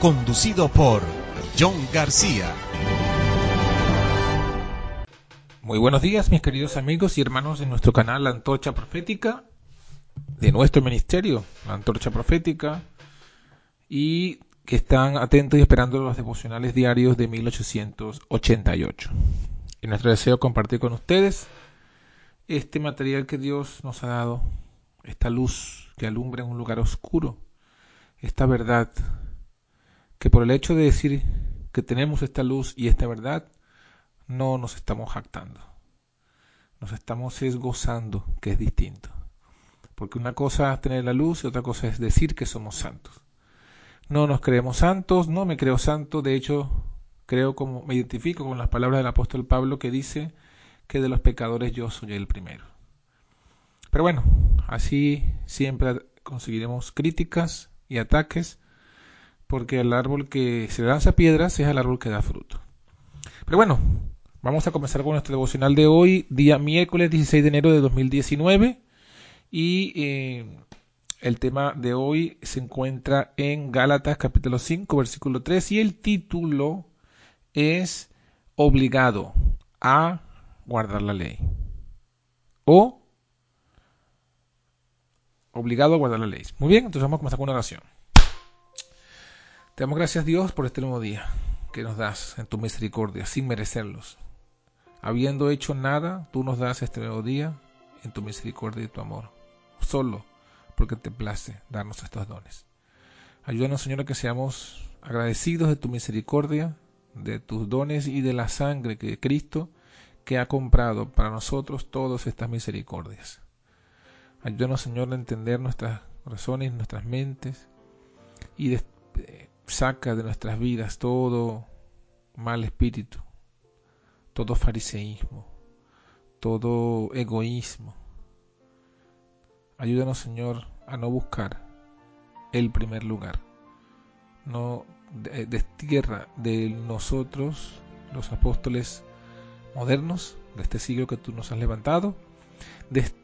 conducido por John García. Muy buenos días, mis queridos amigos y hermanos de nuestro canal La Antorcha Profética, de nuestro ministerio, La Antorcha Profética, y que están atentos y esperando los devocionales diarios de 1888. Y nuestro deseo compartir con ustedes este material que Dios nos ha dado, esta luz que alumbra en un lugar oscuro, esta verdad que por el hecho de decir que tenemos esta luz y esta verdad, no nos estamos jactando. Nos estamos es gozando, que es distinto. Porque una cosa es tener la luz y otra cosa es decir que somos santos. No nos creemos santos, no me creo santo, de hecho, creo como me identifico con las palabras del apóstol Pablo que dice que de los pecadores yo soy el primero. Pero bueno, así siempre conseguiremos críticas y ataques porque el árbol que se lanza piedras es el árbol que da fruto. Pero bueno, vamos a comenzar con nuestro devocional de hoy, día miércoles 16 de enero de 2019. Y eh, el tema de hoy se encuentra en Gálatas capítulo 5, versículo 3, y el título es obligado a guardar la ley. O obligado a guardar la ley. Muy bien, entonces vamos a comenzar con una oración. Te damos gracias Dios por este nuevo día que nos das en tu misericordia, sin merecerlos. Habiendo hecho nada, tú nos das este nuevo día en tu misericordia y tu amor, solo porque te place darnos estos dones. Ayúdanos, Señor, a que seamos agradecidos de tu misericordia, de tus dones y de la sangre que Cristo que ha comprado para nosotros todas estas misericordias. Ayúdanos, Señor, a entender nuestras razones, nuestras mentes y de, saca de nuestras vidas todo mal espíritu, todo fariseísmo, todo egoísmo. Ayúdanos, Señor, a no buscar el primer lugar. No destierra de nosotros, los apóstoles modernos de este siglo que tú nos has levantado,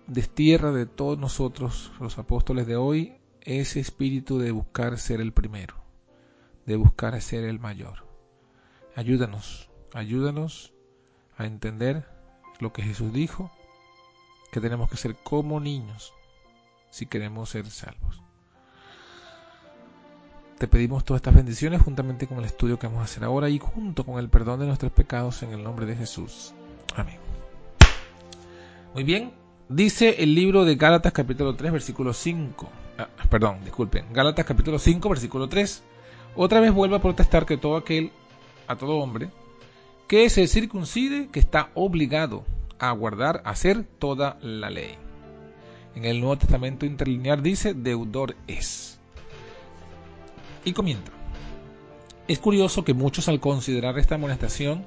destierra de todos nosotros, los apóstoles de hoy, ese espíritu de buscar ser el primero de buscar ser el mayor. Ayúdanos, ayúdanos a entender lo que Jesús dijo, que tenemos que ser como niños si queremos ser salvos. Te pedimos todas estas bendiciones juntamente con el estudio que vamos a hacer ahora y junto con el perdón de nuestros pecados en el nombre de Jesús. Amén. Muy bien, dice el libro de Gálatas capítulo 3 versículo 5. Ah, perdón, disculpen. Gálatas capítulo 5 versículo 3 otra vez vuelve a protestar que todo aquel, a todo hombre, que se circuncide, que está obligado a guardar, a hacer toda la ley. En el Nuevo Testamento interlinear dice, deudor es. Y comienza. Es curioso que muchos al considerar esta amonestación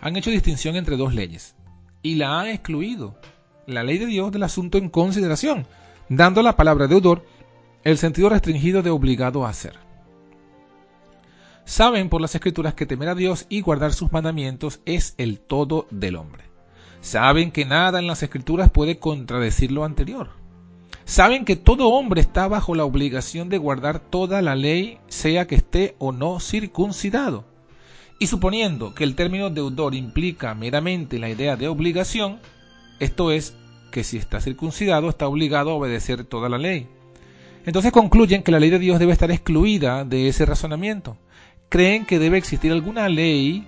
han hecho distinción entre dos leyes y la han excluido, la ley de Dios del asunto en consideración, dando a la palabra deudor el sentido restringido de obligado a hacer. Saben por las escrituras que temer a Dios y guardar sus mandamientos es el todo del hombre. Saben que nada en las escrituras puede contradecir lo anterior. Saben que todo hombre está bajo la obligación de guardar toda la ley, sea que esté o no circuncidado. Y suponiendo que el término deudor implica meramente la idea de obligación, esto es, que si está circuncidado está obligado a obedecer toda la ley. Entonces concluyen que la ley de Dios debe estar excluida de ese razonamiento creen que debe existir alguna ley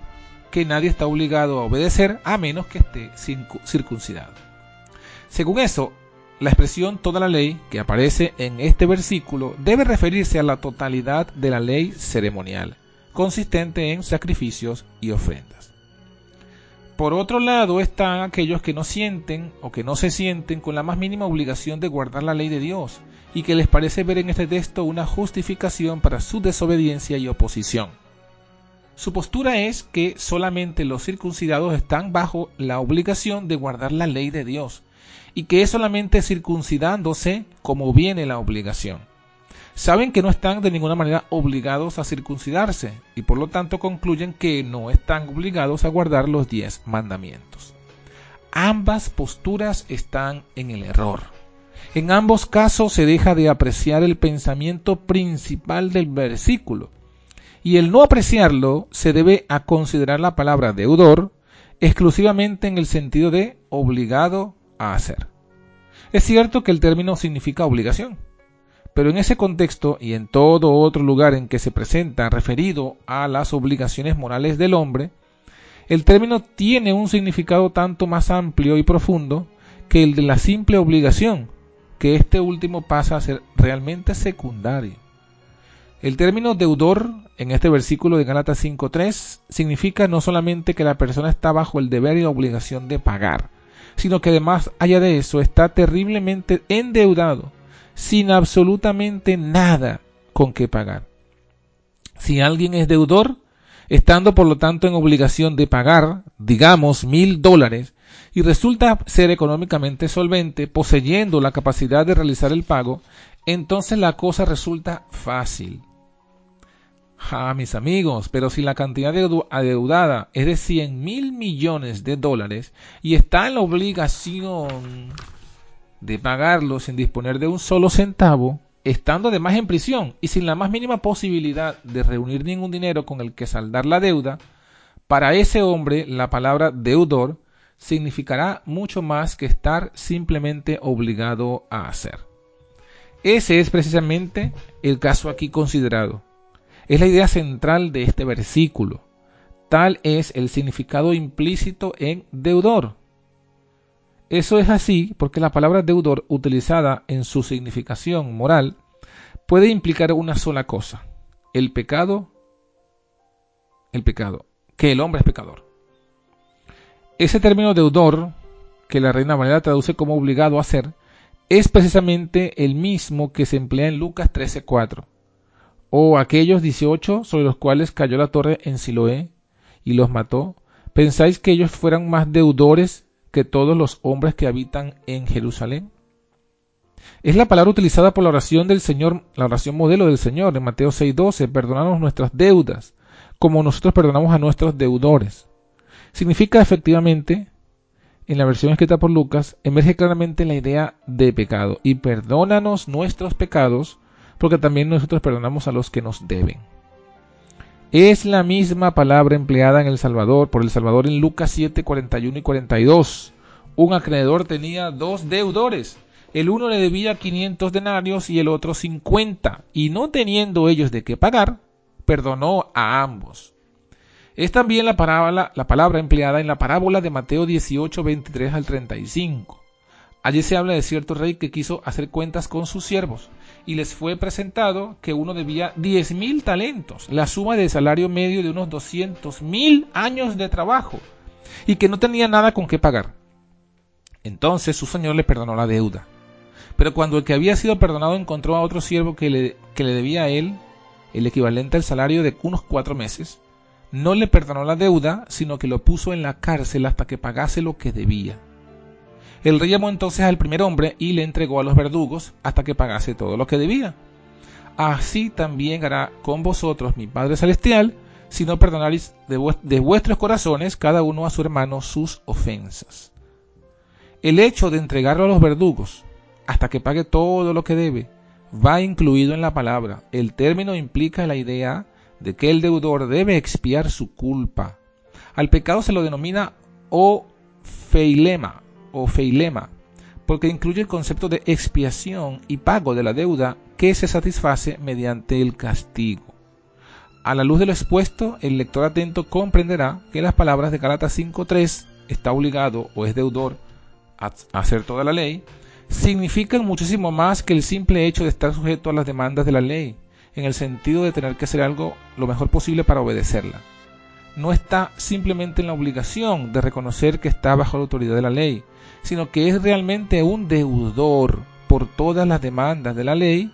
que nadie está obligado a obedecer a menos que esté circuncidado. Según eso, la expresión toda la ley que aparece en este versículo debe referirse a la totalidad de la ley ceremonial, consistente en sacrificios y ofrendas. Por otro lado están aquellos que no sienten o que no se sienten con la más mínima obligación de guardar la ley de Dios y que les parece ver en este texto una justificación para su desobediencia y oposición. Su postura es que solamente los circuncidados están bajo la obligación de guardar la ley de Dios y que es solamente circuncidándose como viene la obligación saben que no están de ninguna manera obligados a circuncidarse y por lo tanto concluyen que no están obligados a guardar los diez mandamientos. Ambas posturas están en el error. En ambos casos se deja de apreciar el pensamiento principal del versículo y el no apreciarlo se debe a considerar la palabra deudor exclusivamente en el sentido de obligado a hacer. Es cierto que el término significa obligación, pero en ese contexto y en todo otro lugar en que se presenta referido a las obligaciones morales del hombre, el término tiene un significado tanto más amplio y profundo que el de la simple obligación, que este último pasa a ser realmente secundario. El término deudor en este versículo de Gálatas 5.3 significa no solamente que la persona está bajo el deber y la obligación de pagar, sino que además allá de eso está terriblemente endeudado sin absolutamente nada con que pagar. Si alguien es deudor, estando por lo tanto en obligación de pagar, digamos, mil dólares, y resulta ser económicamente solvente, poseyendo la capacidad de realizar el pago, entonces la cosa resulta fácil. Ah, mis amigos, pero si la cantidad adeudada es de cien mil millones de dólares y está en la obligación de pagarlo sin disponer de un solo centavo, estando además en prisión y sin la más mínima posibilidad de reunir ningún dinero con el que saldar la deuda, para ese hombre la palabra deudor significará mucho más que estar simplemente obligado a hacer. Ese es precisamente el caso aquí considerado. Es la idea central de este versículo. Tal es el significado implícito en deudor. Eso es así porque la palabra deudor utilizada en su significación moral puede implicar una sola cosa, el pecado, el pecado, que el hombre es pecador. Ese término deudor, que la Reina Valera traduce como obligado a hacer, es precisamente el mismo que se emplea en Lucas 13:4, o aquellos 18 sobre los cuales cayó la torre en Siloé y los mató. ¿Pensáis que ellos fueran más deudores que todos los hombres que habitan en Jerusalén? Es la palabra utilizada por la oración del Señor, la oración modelo del Señor en Mateo 6:12, perdonarnos nuestras deudas, como nosotros perdonamos a nuestros deudores. Significa efectivamente, en la versión escrita por Lucas, emerge claramente la idea de pecado, y perdónanos nuestros pecados, porque también nosotros perdonamos a los que nos deben. Es la misma palabra empleada en El Salvador, por El Salvador en Lucas 7, 41 y 42. Un acreedor tenía dos deudores. El uno le debía 500 denarios y el otro 50, y no teniendo ellos de qué pagar, perdonó a ambos. Es también la, palabra, la palabra empleada en la parábola de Mateo 18, 23 al 35. Allí se habla de cierto rey que quiso hacer cuentas con sus siervos y les fue presentado que uno debía diez mil talentos, la suma del salario medio de unos doscientos mil años de trabajo, y que no tenía nada con qué pagar. Entonces su señor le perdonó la deuda. Pero cuando el que había sido perdonado encontró a otro siervo que le, que le debía a él el equivalente al salario de unos cuatro meses, no le perdonó la deuda, sino que lo puso en la cárcel hasta que pagase lo que debía. El rey llamó entonces al primer hombre y le entregó a los verdugos hasta que pagase todo lo que debía. Así también hará con vosotros mi Padre Celestial, si no perdonaréis de, vuestros corazones cada uno a su hermano sus ofensas. El hecho de entregarlo a los verdugos hasta que pague todo lo que debe va incluido en la palabra. El término implica la idea de que el deudor debe expiar su culpa. Al pecado se lo denomina o feilema, o feilema, porque incluye el concepto de expiación y pago de la deuda que se satisface mediante el castigo. A la luz de lo expuesto, el lector atento comprenderá que las palabras de Galatas 5.3 está obligado o es deudor a hacer toda la ley, significan muchísimo más que el simple hecho de estar sujeto a las demandas de la ley, en el sentido de tener que hacer algo lo mejor posible para obedecerla. No está simplemente en la obligación de reconocer que está bajo la autoridad de la ley, sino que es realmente un deudor por todas las demandas de la ley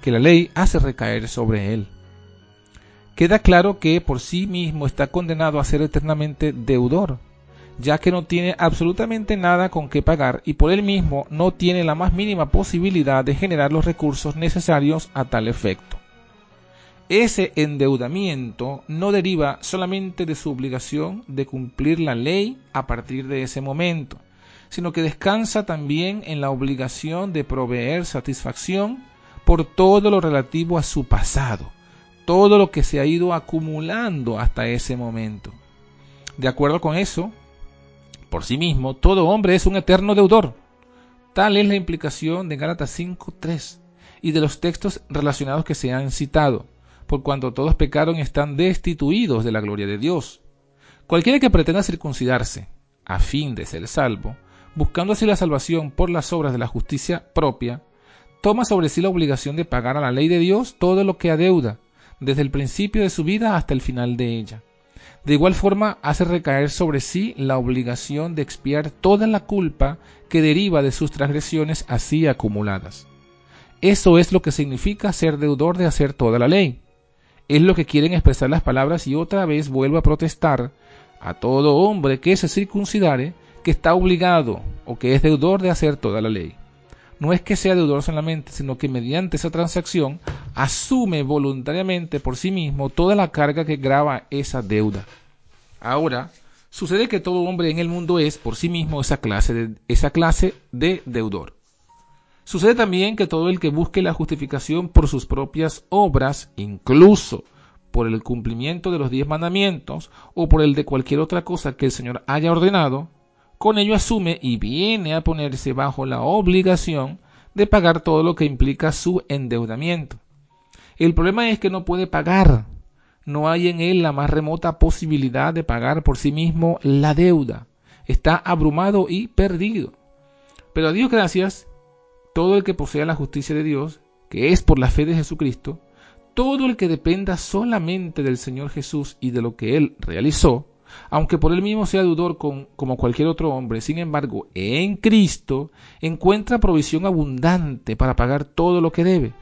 que la ley hace recaer sobre él. Queda claro que por sí mismo está condenado a ser eternamente deudor, ya que no tiene absolutamente nada con qué pagar y por él mismo no tiene la más mínima posibilidad de generar los recursos necesarios a tal efecto. Ese endeudamiento no deriva solamente de su obligación de cumplir la ley a partir de ese momento, sino que descansa también en la obligación de proveer satisfacción por todo lo relativo a su pasado, todo lo que se ha ido acumulando hasta ese momento. De acuerdo con eso, por sí mismo, todo hombre es un eterno deudor. Tal es la implicación de Gálatas 5.3 y de los textos relacionados que se han citado, por cuanto todos pecaron y están destituidos de la gloria de Dios. Cualquiera que pretenda circuncidarse, a fin de ser salvo, buscando así la salvación por las obras de la justicia propia, toma sobre sí la obligación de pagar a la ley de Dios todo lo que adeuda, desde el principio de su vida hasta el final de ella. De igual forma, hace recaer sobre sí la obligación de expiar toda la culpa que deriva de sus transgresiones así acumuladas. Eso es lo que significa ser deudor de hacer toda la ley. Es lo que quieren expresar las palabras y otra vez vuelvo a protestar a todo hombre que se circuncidare que está obligado o que es deudor de hacer toda la ley. No es que sea deudor solamente, sino que mediante esa transacción asume voluntariamente por sí mismo toda la carga que grava esa deuda. Ahora, sucede que todo hombre en el mundo es por sí mismo esa clase de, esa clase de deudor. Sucede también que todo el que busque la justificación por sus propias obras, incluso por el cumplimiento de los diez mandamientos o por el de cualquier otra cosa que el Señor haya ordenado, con ello asume y viene a ponerse bajo la obligación de pagar todo lo que implica su endeudamiento. El problema es que no puede pagar. No hay en él la más remota posibilidad de pagar por sí mismo la deuda. Está abrumado y perdido. Pero a Dios gracias, todo el que posea la justicia de Dios, que es por la fe de Jesucristo, todo el que dependa solamente del Señor Jesús y de lo que Él realizó, aunque por él mismo sea deudor como cualquier otro hombre, sin embargo, en Cristo encuentra provisión abundante para pagar todo lo que debe.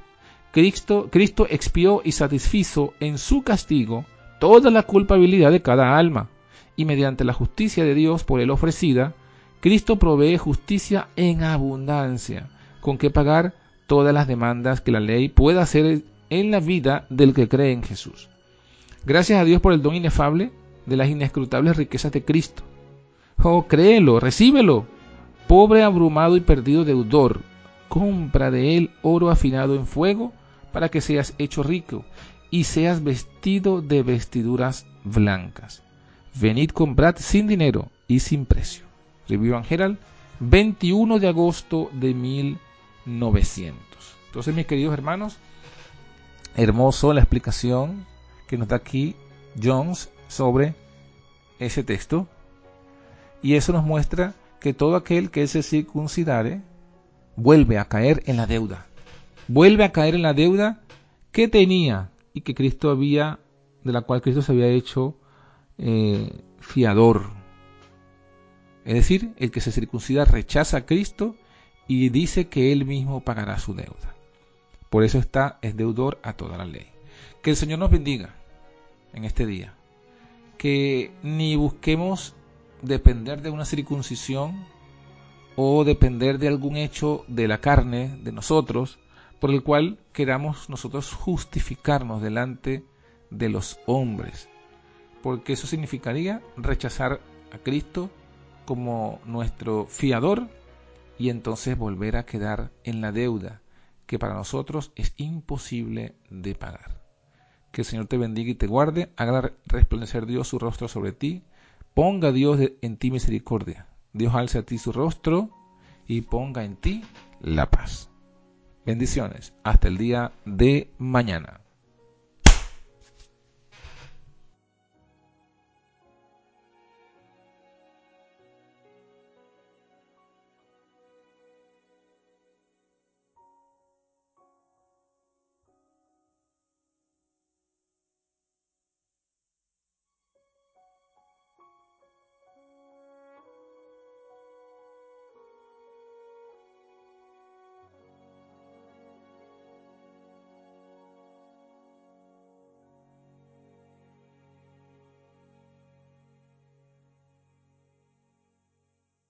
Cristo, Cristo expió y satisfizo en su castigo toda la culpabilidad de cada alma, y mediante la justicia de Dios por él ofrecida, Cristo provee justicia en abundancia, con que pagar todas las demandas que la ley pueda hacer en la vida del que cree en Jesús. Gracias a Dios por el don inefable de las inescrutables riquezas de Cristo. Oh, créelo, recíbelo. Pobre, abrumado y perdido deudor, compra de él oro afinado en fuego para que seas hecho rico y seas vestido de vestiduras blancas. Venid, comprad sin dinero y sin precio. Review and 21 de agosto de 1900. Entonces, mis queridos hermanos, hermoso la explicación que nos da aquí Jones sobre ese texto. Y eso nos muestra que todo aquel que se circuncidare vuelve a caer en la deuda. Vuelve a caer en la deuda que tenía y que Cristo había, de la cual Cristo se había hecho eh, fiador. Es decir, el que se circuncida rechaza a Cristo y dice que él mismo pagará su deuda. Por eso está, es deudor a toda la ley. Que el Señor nos bendiga en este día que ni busquemos depender de una circuncisión o depender de algún hecho de la carne de nosotros por el cual queramos nosotros justificarnos delante de los hombres, porque eso significaría rechazar a Cristo como nuestro fiador y entonces volver a quedar en la deuda que para nosotros es imposible de pagar. Que el Señor te bendiga y te guarde, haga resplandecer Dios su rostro sobre ti, ponga Dios en ti misericordia. Dios alce a ti su rostro y ponga en ti la paz. Bendiciones. Hasta el día de mañana.